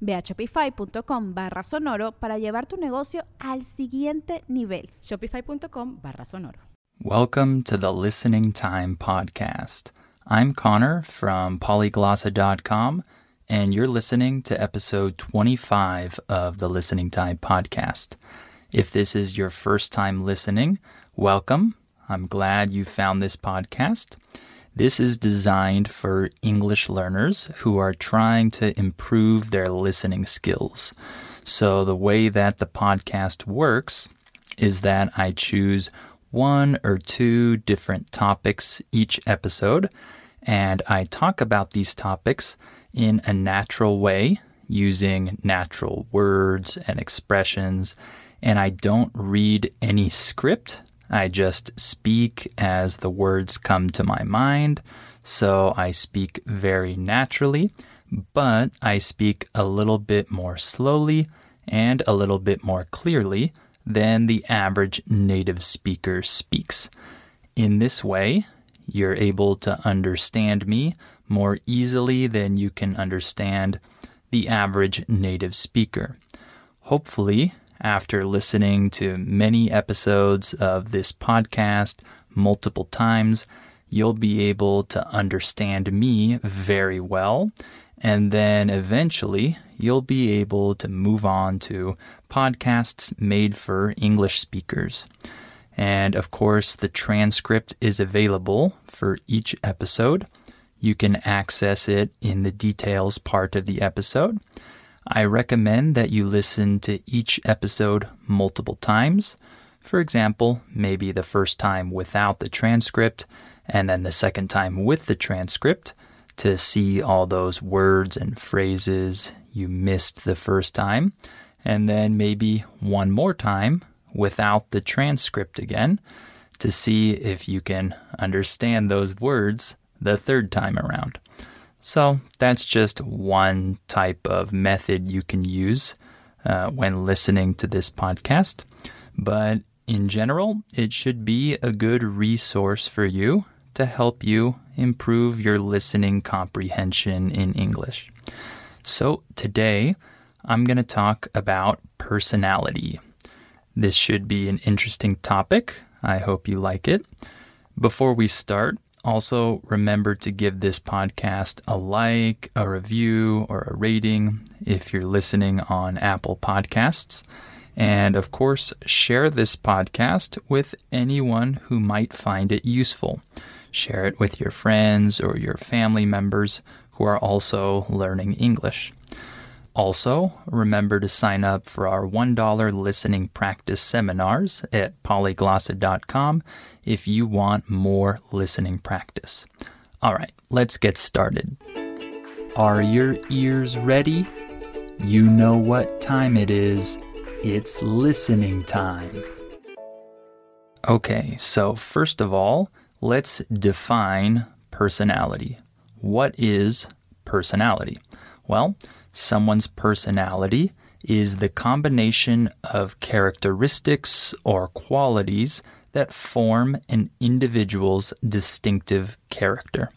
Ve a shopify.com barra sonoro para llevar tu negocio al siguiente nivel. Shopify.com barra sonoro. Welcome to the Listening Time Podcast. I'm Connor from polyglossa.com, and you're listening to episode 25 of the Listening Time Podcast. If this is your first time listening, welcome. I'm glad you found this podcast. This is designed for English learners who are trying to improve their listening skills. So, the way that the podcast works is that I choose one or two different topics each episode, and I talk about these topics in a natural way using natural words and expressions, and I don't read any script I just speak as the words come to my mind. So I speak very naturally, but I speak a little bit more slowly and a little bit more clearly than the average native speaker speaks. In this way, you're able to understand me more easily than you can understand the average native speaker. Hopefully, after listening to many episodes of this podcast multiple times, you'll be able to understand me very well. And then eventually, you'll be able to move on to podcasts made for English speakers. And of course, the transcript is available for each episode. You can access it in the details part of the episode. I recommend that you listen to each episode multiple times. For example, maybe the first time without the transcript, and then the second time with the transcript to see all those words and phrases you missed the first time, and then maybe one more time without the transcript again to see if you can understand those words the third time around. So that's just one type of method you can use uh, when listening to this podcast. But in general, it should be a good resource for you to help you improve your listening comprehension in English. So today, I'm going to talk about personality. This should be an interesting topic. I hope you like it. Before we start, also, remember to give this podcast a like, a review, or a rating if you're listening on Apple Podcasts. And of course, share this podcast with anyone who might find it useful. Share it with your friends or your family members who are also learning English. Also, remember to sign up for our $1 listening practice seminars at polyglossa.com if you want more listening practice. All right, let's get started. Are your ears ready? You know what time it is. It's listening time. Okay, so first of all, let's define personality. What is personality? Well, Someone's personality is the combination of characteristics or qualities that form an individual's distinctive character.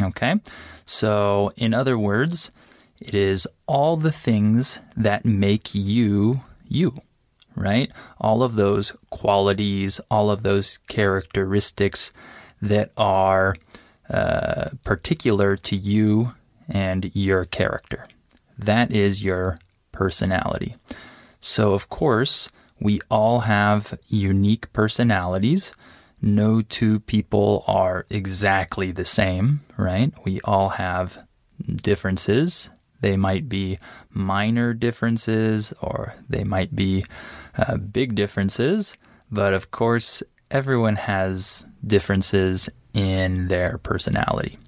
Okay? So, in other words, it is all the things that make you you, right? All of those qualities, all of those characteristics that are uh, particular to you and your character. That is your personality. So, of course, we all have unique personalities. no two people are exactly the same, right? We all have differences. They might be minor differences or they might be uh, big differences. But of course, everyone has differences in their personality.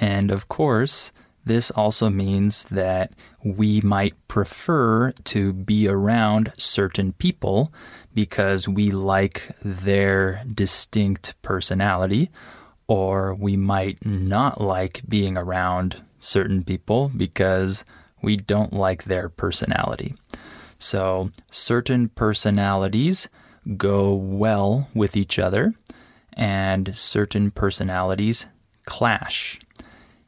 And of course, this also means that we might prefer to be around certain people because we like their distinct personality, or we might not like being around certain people because we don't like their personality. So, certain personalities go well with each other, and certain personalities clash.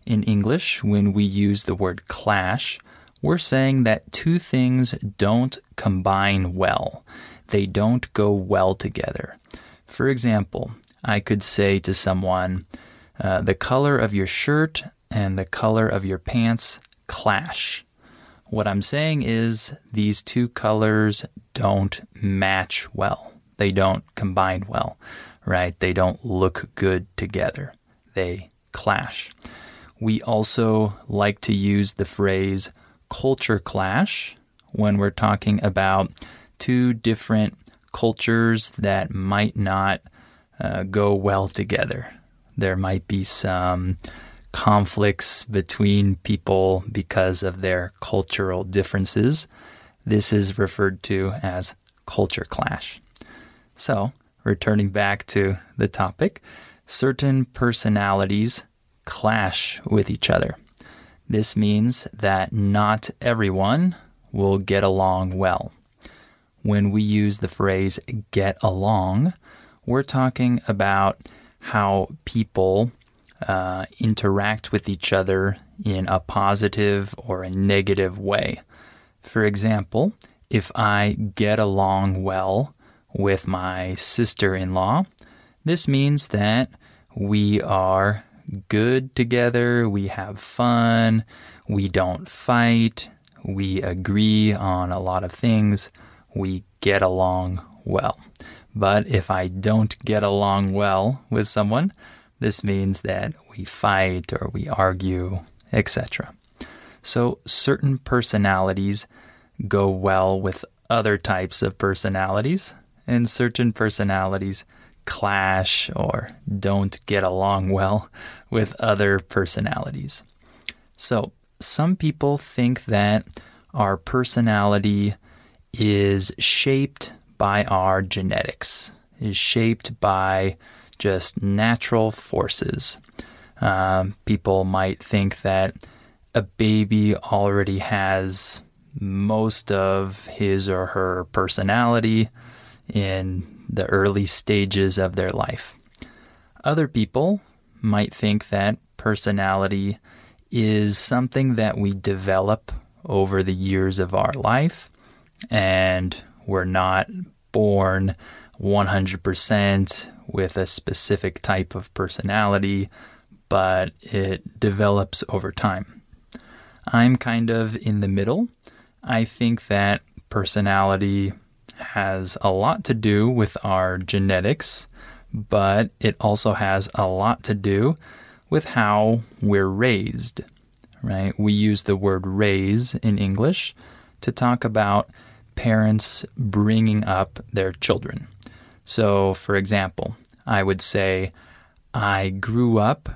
In English, when we use the word clash, we're saying that two things don't combine well. They don't go well together. For example, I could say to someone, uh, the color of your shirt and the color of your pants clash. What I'm saying is these two colors don't match well. They don't combine well, right? They don't look good together. They clash. We also like to use the phrase culture clash when we're talking about two different cultures that might not uh, go well together. There might be some conflicts between people because of their cultural differences. This is referred to as culture clash. So, returning back to the topic, certain personalities clash with each other. This means that not everyone will get along well. When we use the phrase get along, we're talking about how people uh, interact with each other in a positive or a negative way. For example, if I get along well with my sister in law, this means that we are good together, we have fun, we don't fight, we agree on a lot of things, we get along well. But if I don't get along well with someone, this means that we fight or we argue, etc. So certain personalities go well with other types of personalities, and certain personalities clash or don't get along well with other personalities. So, some people think that our personality is shaped by our genetics, is shaped by just natural forces. Um, people might think that a baby already has most of his or her personality in the early stages of their life. Other people might think that personality is something that we develop over the years of our life, and we're not born 100% with a specific type of personality, but it develops over time. I'm kind of in the middle. I think that personality has a lot to do with our genetics, but it also has a lot to do with how we're raised, right? We use the word raise in English to talk about parents bringing up their children. So, for example, I would say, I grew up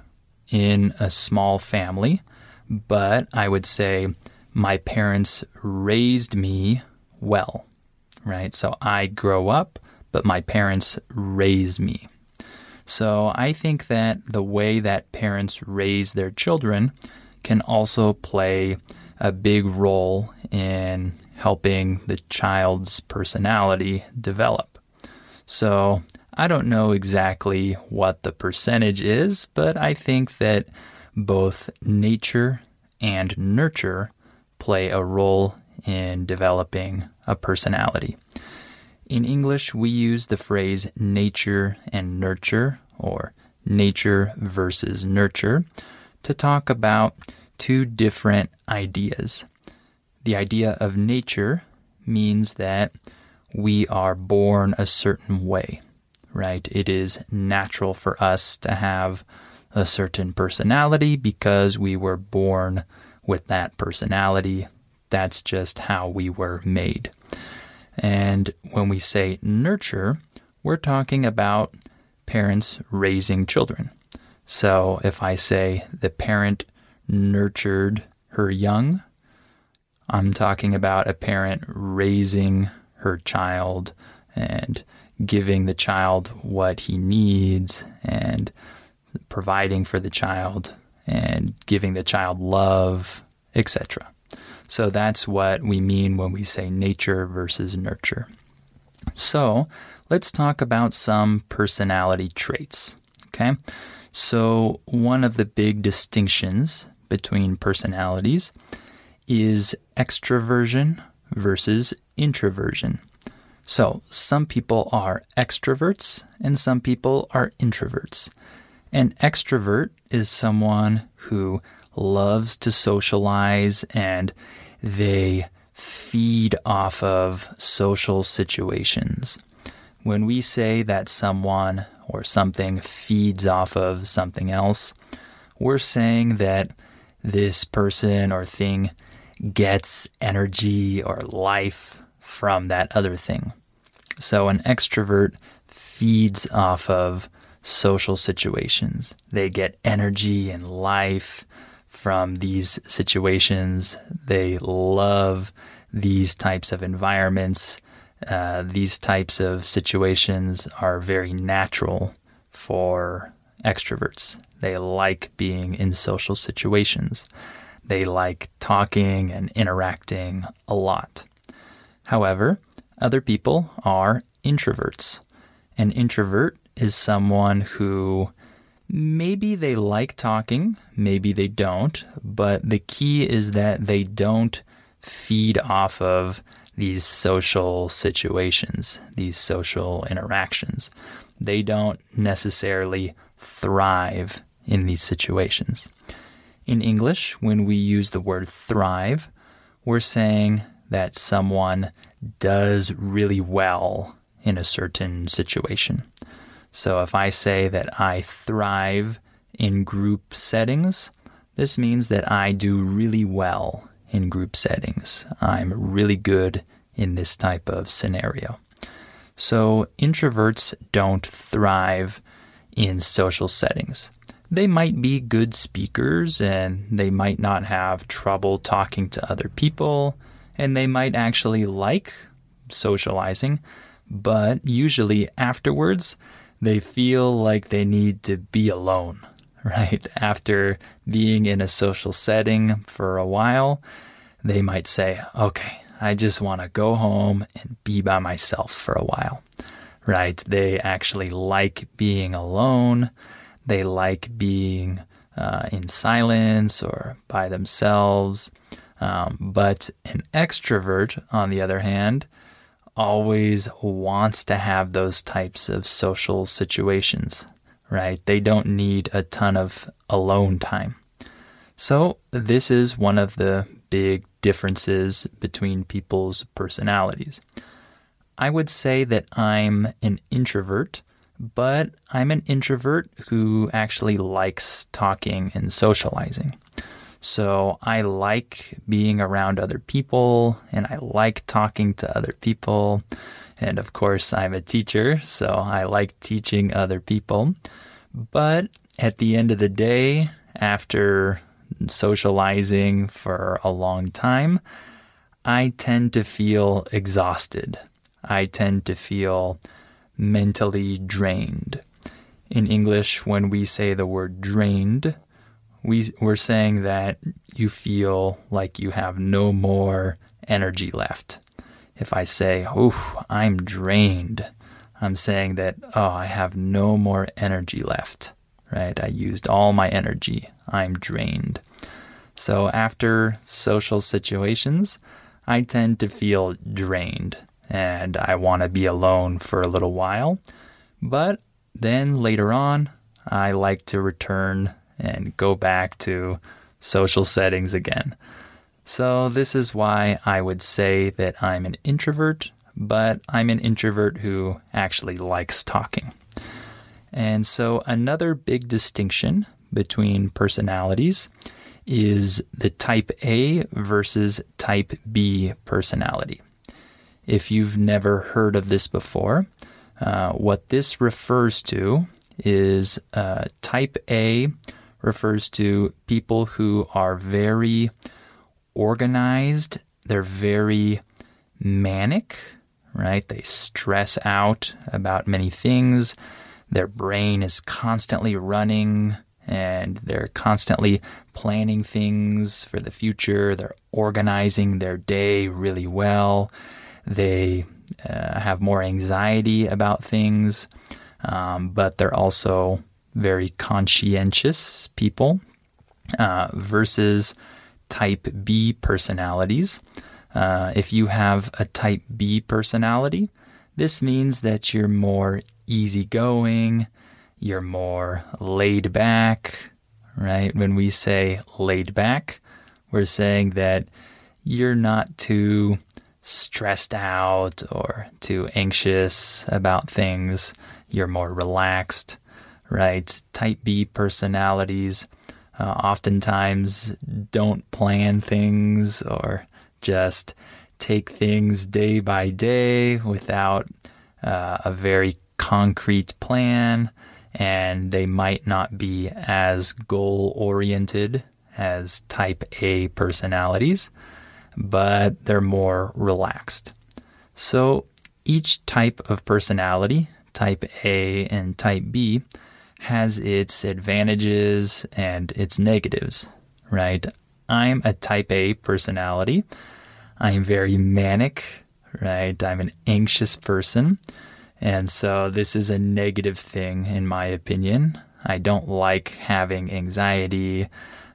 in a small family, but I would say my parents raised me well right? So I grow up, but my parents raise me. So I think that the way that parents raise their children can also play a big role in helping the child's personality develop. So I don't know exactly what the percentage is, but I think that both nature and nurture play a role in developing a personality. In English, we use the phrase nature and nurture, or nature versus nurture, to talk about two different ideas. The idea of nature means that we are born a certain way, right? It is natural for us to have a certain personality because we were born with that personality. That's just how we were made. And when we say nurture, we're talking about parents raising children. So if I say the parent nurtured her young, I'm talking about a parent raising her child and giving the child what he needs and providing for the child and giving the child love, etc. So that's what we mean when we say nature versus nurture. So let's talk about some personality traits. Okay. So, one of the big distinctions between personalities is extroversion versus introversion. So, some people are extroverts and some people are introverts. An extrovert is someone who loves to socialize and they feed off of social situations. When we say that someone or something feeds off of something else, we're saying that this person or thing gets energy or life from that other thing. So an extrovert feeds off of social situations. They get energy and life from these situations. They love these types of environments. Uh, these types of situations are very natural for extroverts. They like being in social situations. They like talking and interacting a lot. However, other people are introverts. An introvert is someone who maybe they like talking, maybe they don't, but the key is that they don't feed off of these social situations, these social interactions. They don't necessarily thrive in these situations. In English, when we use the word thrive, we're saying that someone does really well in a certain situation. So if I say that I thrive in group settings, this means that I do really well in group settings. I'm really good in this type of scenario. So introverts don't thrive in social settings. They might be good speakers and they might not have trouble talking to other people and they might actually like socializing, but usually afterwards they feel like they need to be alone, right? After being in a social setting for a while, they might say, okay, I just want to go home and be by myself for a while, right? They actually like being alone. They like being uh, in silence or by themselves. Um, but an extrovert, on the other hand, always wants to have those types of social situations, right? They don't need a ton of alone time. So, this is one of the big differences between people's personalities. I would say that I'm an introvert, but I'm an introvert who actually likes talking and socializing. So I like being around other people and I like talking to other people. And of course, I'm a teacher, so I like teaching other people. But at the end of the day, after socializing for a long time, I tend to feel exhausted. I tend to feel mentally drained. In English, when we say the word drained, we, we're saying that you feel like you have no more energy left. If I say, oh, I'm drained, I'm saying that, oh, I have no more energy left, right? I used all my energy. I'm drained. So after social situations, I tend to feel drained and I want to be alone for a little while. But then later on, I like to return and go back to social settings again. So, this is why I would say that I'm an introvert, but I'm an introvert who actually likes talking. And so, another big distinction between personalities is the type A versus type B personality. If you've never heard of this before, uh, what this refers to is uh, type A refers to people who are very organized, they're very manic, right? They stress out about many things. Their brain is constantly running and they're constantly planning things for the future. They're organizing their day really well. They uh, have more anxiety about things, um, but they're also very conscientious people uh, versus type B personalities. Uh, if you have a type B personality, this means that you're more easygoing, you're more laid back, right? When we say laid back, we're saying that you're not too stressed out or too anxious about things. You're more relaxed, right? Type B personalities uh, oftentimes don't plan things or just take things day by day without uh, a very concrete plan, and they might not be as goal oriented as type A personalities, but they're more relaxed. So each type of personality, type A and type B, has its advantages and its negatives, right? I'm a type A personality. I'm very manic, right? I'm an anxious person. And so this is a negative thing, in my opinion. I don't like having anxiety.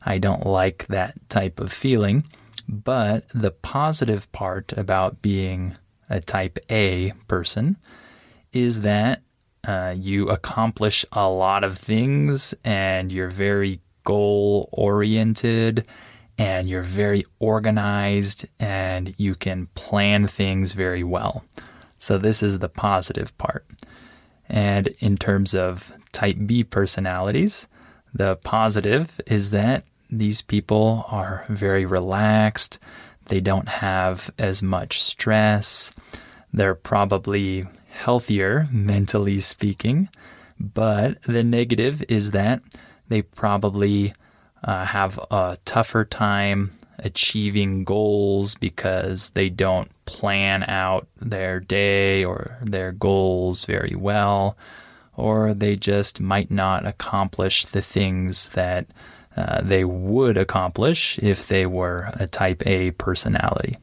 I don't like that type of feeling. But the positive part about being a type A person is that uh, you accomplish a lot of things and you're very goal oriented and you're very organized and you can plan things very well. So, this is the positive part. And in terms of type B personalities, the positive is that these people are very relaxed. They don't have as much stress. They're probably healthier, mentally speaking. But the negative is that they probably uh, have a tougher time achieving goals because they don't plan out their day or their goals very well, or they just might not accomplish the things that uh, they would accomplish if they were a type A personality.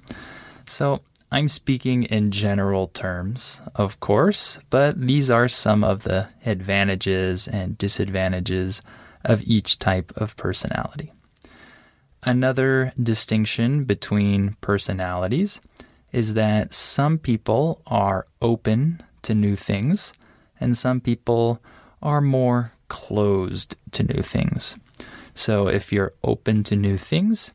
So I'm speaking in general terms, of course, but these are some of the advantages and disadvantages of each type of personality. Another distinction between personalities is that some people are open to new things and some people are more closed to new things. So if you're open to new things,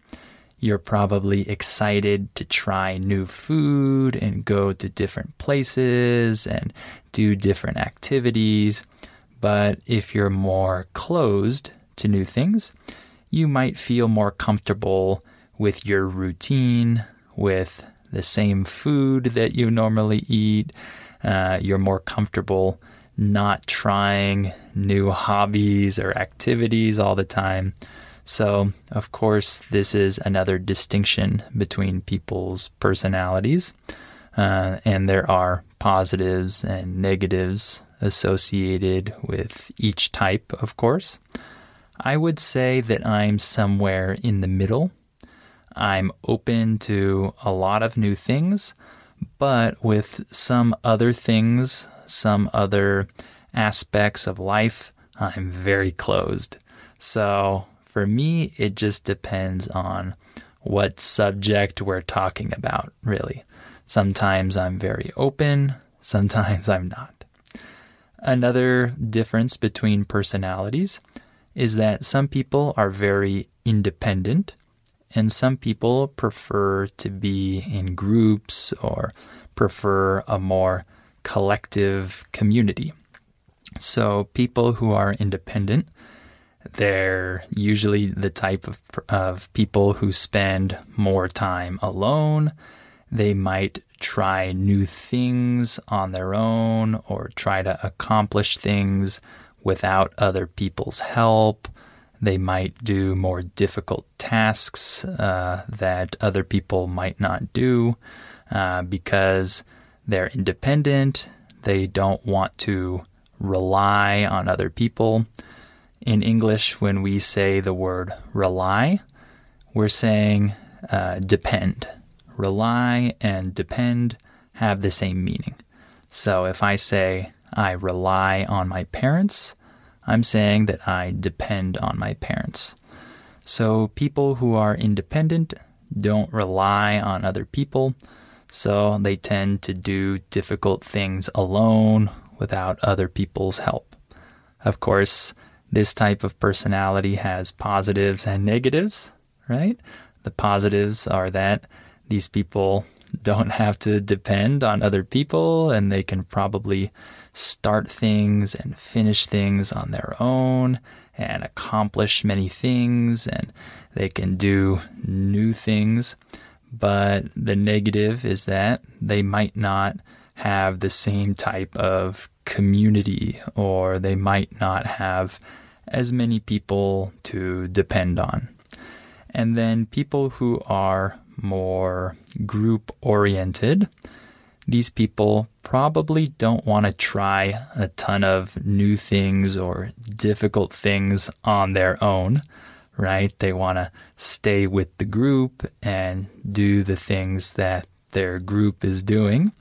you're probably excited to try new food and go to different places and do different activities. But if you're more closed to new things, you might feel more comfortable with your routine, with the same food that you normally eat. Uh, you're more comfortable not trying new hobbies or activities all the time. So, of course, this is another distinction between people's personalities. Uh, and there are positives and negatives associated with each type, of course. I would say that I'm somewhere in the middle. I'm open to a lot of new things, but with some other things, some other aspects of life, I'm very closed. So for me, it just depends on what subject we're talking about, really. Sometimes I'm very open, sometimes I'm not. Another difference between personalities is that some people are very independent and some people prefer to be in groups or prefer a more collective community. So people who are independent, they're usually the type of, of people who spend more time alone. They might try new things on their own or try to accomplish things without other people's help. They might do more difficult tasks uh, that other people might not do uh, because they're independent. They don't want to rely on other people. In English, when we say the word rely, we're saying uh, depend. Rely and depend have the same meaning. So if I say I rely on my parents, I'm saying that I depend on my parents. So people who are independent don't rely on other people, so they tend to do difficult things alone without other people's help. Of course, this type of personality has positives and negatives, right? The positives are that these people don't have to depend on other people and they can probably start things and finish things on their own and accomplish many things and they can do new things. But the negative is that they might not have the same type of community or they might not have as many people to depend on. And then people who are more group oriented, these people probably don't want to try a ton of new things or difficult things on their own, right? They want to stay with the group and do the things that their group is doing.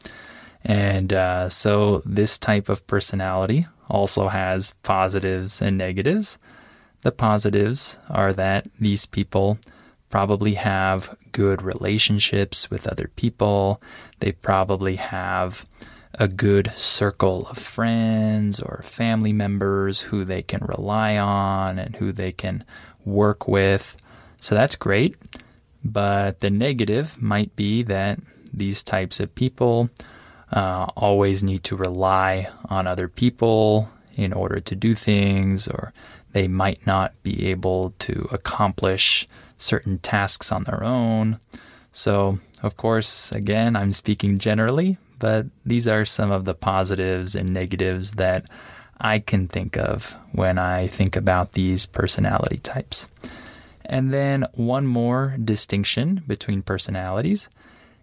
And uh, so this type of personality also has positives and negatives. The positives are that these people probably have good relationships with other people. They probably have a good circle of friends or family members who they can rely on and who they can work with. So that's great. But the negative might be that these types of people uh, always need to rely on other people in order to do things, or they might not be able to accomplish certain tasks on their own. So, of course, again, I'm speaking generally, but these are some of the positives and negatives that I can think of when I think about these personality types. And then one more distinction between personalities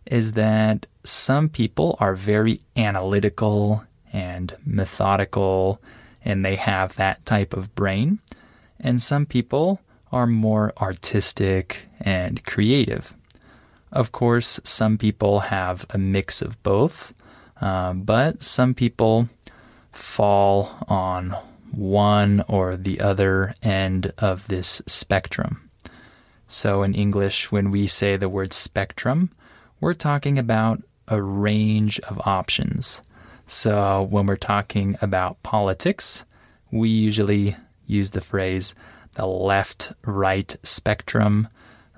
is that some people are very analytical and methodical, and they have that type of brain. And some people are more artistic and creative. Of course, some people have a mix of both, uh, but some people fall on one or the other end of this spectrum. So, in English, when we say the word spectrum, we're talking about a range of options. So when we're talking about politics, we usually use the phrase the left right spectrum,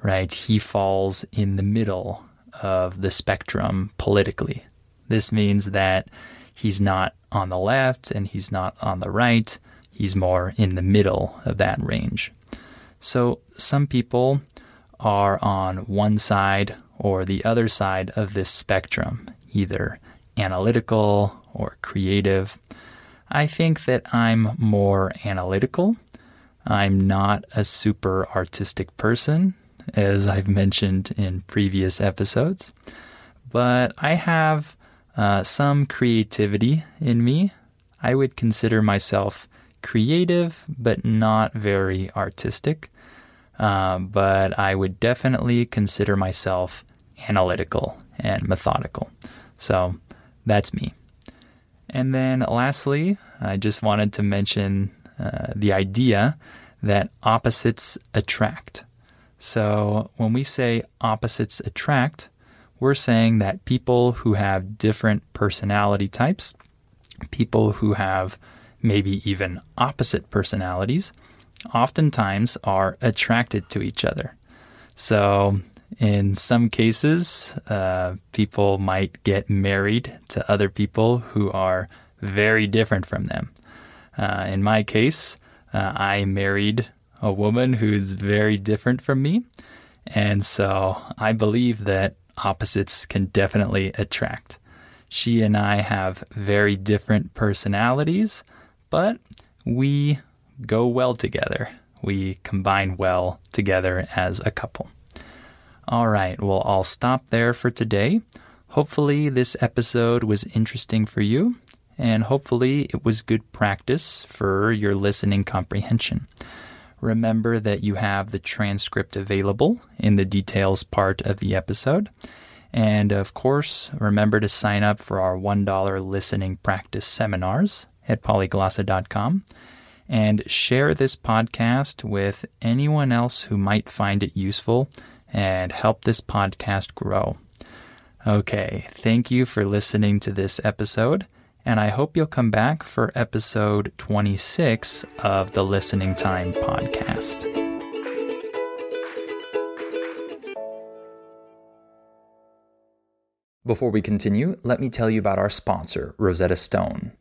right? He falls in the middle of the spectrum politically. This means that he's not on the left and he's not on the right. He's more in the middle of that range. So some people are on one side or the other side of this spectrum, either analytical or creative. I think that I'm more analytical. I'm not a super artistic person, as I've mentioned in previous episodes, but I have uh, some creativity in me. I would consider myself creative, but not very artistic. Um, but I would definitely consider myself analytical and methodical. So that's me. And then lastly, I just wanted to mention uh, the idea that opposites attract. So when we say opposites attract, we're saying that people who have different personality types, people who have maybe even opposite personalities, oftentimes are attracted to each other. So In some cases, uh, people might get married to other people who are very different from them. Uh, in my case, uh, I married a woman who's very different from me. And so I believe that opposites can definitely attract. She and I have very different personalities, but we go well together. We combine well together as a couple. All right, well, I'll stop there for today. Hopefully, this episode was interesting for you, and hopefully, it was good practice for your listening comprehension. Remember that you have the transcript available in the details part of the episode. And of course, remember to sign up for our $1 listening practice seminars at polyglossa.com and share this podcast with anyone else who might find it useful and help this podcast grow. Okay, thank you for listening to this episode, and I hope you'll come back for episode 26 of the Listening Time podcast. Before we continue, let me tell you about our sponsor, Rosetta Stone.